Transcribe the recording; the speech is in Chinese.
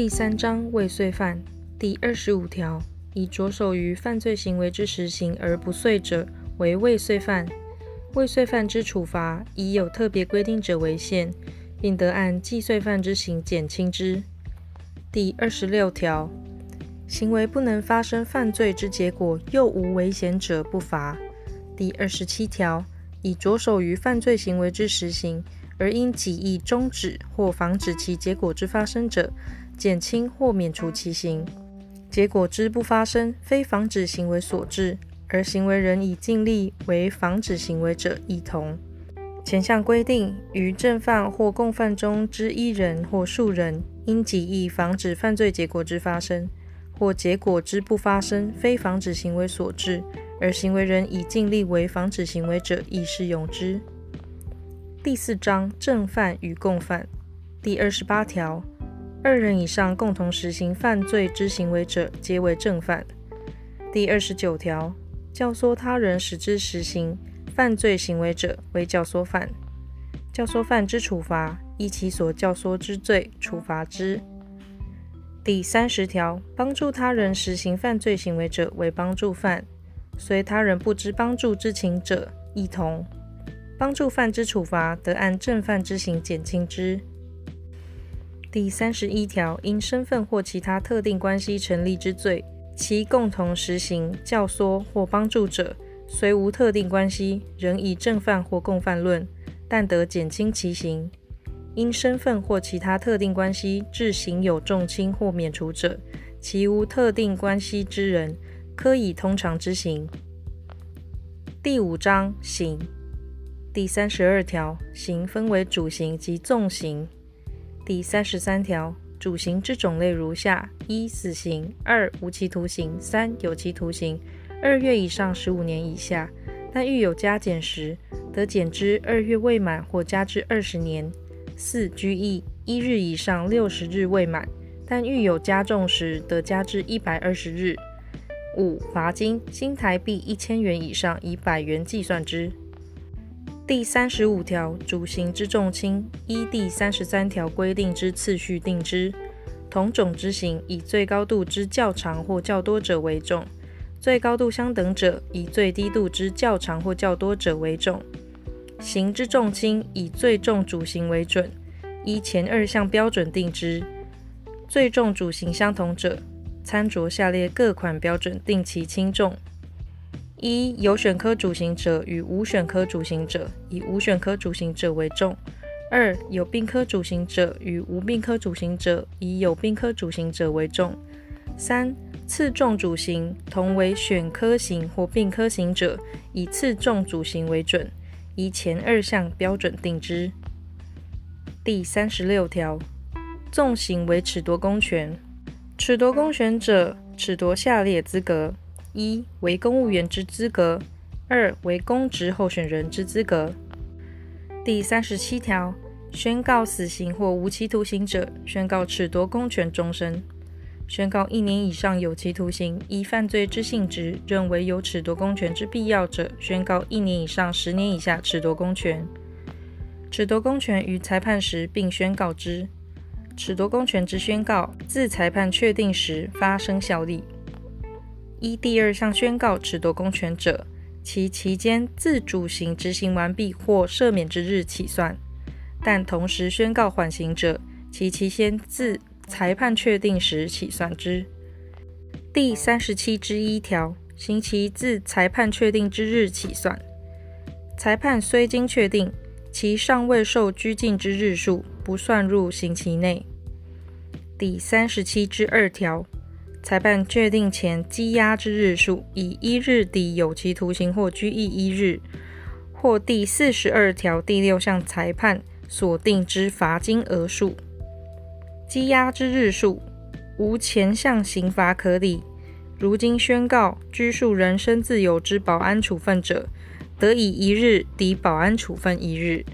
第三章未遂犯第二十五条，以着手于犯罪行为之实行而不遂者，为未遂犯。未遂犯之处罚，以有特别规定者为限，并得按既遂犯之刑减轻之。第二十六条，行为不能发生犯罪之结果，又无危险者，不罚。第二十七条，以着手于犯罪行为之实行，而因己意终止或防止其结果之发生者，减轻或免除其刑，结果之不发生，非防止行为所致，而行为人已尽力为防止行为者，亦同。前项规定，于正犯或共犯中之一人或数人，因己意防止犯罪结果之发生，或结果之不发生，非防止行为所致，而行为人已尽力为防止行为者，亦适用之。第四章正犯与共犯第二十八条。二人以上共同实行犯罪之行为者，皆为正犯。第二十九条，教唆他人使之实行犯罪行为者，为教唆犯。教唆犯之处罚，依其所教唆之罪处罚之。第三十条，帮助他人实行犯罪行为者，为帮助犯。随他人不知帮助之情者，亦同。帮助犯之处罚，得按正犯之刑减轻之。第三十一条，因身份或其他特定关系成立之罪，其共同实行、教唆或帮助者，虽无特定关系，仍以正犯或共犯论，但得减轻其刑。因身份或其他特定关系致刑有重轻或免除者，其无特定关系之人，科以通常之刑。第五章刑第三十二条，刑分为主刑及纵刑。第三十三条，主刑之种类如下：一、死刑；二、无期徒刑；三、有期徒刑，二月以上十五年以下。但遇有加减时，得减之二月未满或加之二十年。四、拘役，一日以上六十日未满，但遇有加重时，得加之一百二十日。五、罚金，新台币一千元以上，以百元计算之。第三十五条，主刑之重轻，依第三十三条规定之次序定之。同种之刑，以最高度之较长或较多者为重；最高度相等者，以最低度之较长或较多者为重。刑之重轻，以最重主刑为准，依前二项标准定之。最重主刑相同者，参酌下列各款标准定其轻重。一、有选科主刑者与无选科主刑者，以无选科主刑者为重；二、有病科主刑者与无病科主刑者，以有病科主刑者为重；三、次重主刑同为选科型或病科型者，以次重主刑为准，以前二项标准定之。第三十六条，纵刑为褫夺公权，褫夺公权者，褫夺下列资格。一为公务员之资格，二为公职候选人之资格。第三十七条，宣告死刑或无期徒刑者，宣告褫夺公权终身；宣告一年以上有期徒刑，依犯罪之性质认为有褫夺公权之必要者，宣告一年以上十年以下褫夺公权。褫夺公权于裁判时并宣告之，褫夺公权之宣告自裁判确定时发生效力。依第二项宣告褫夺公权者，其期间自主刑执行完毕或赦免之日起算；但同时宣告缓刑者，其期间自裁判确定时起算之。第三十七之一条，刑期自裁判确定之日起算。裁判虽经确定，其尚未受拘禁之日数，不算入刑期内。第三十七之二条。裁判确定前羁押之日数，以一日抵有期徒刑或拘役一日，或第四十二条第六项裁判所定之罚金额数。羁押之日数无前项刑罚可理，如今宣告拘束人身自由之保安处分者，得以一日抵保安处分一日。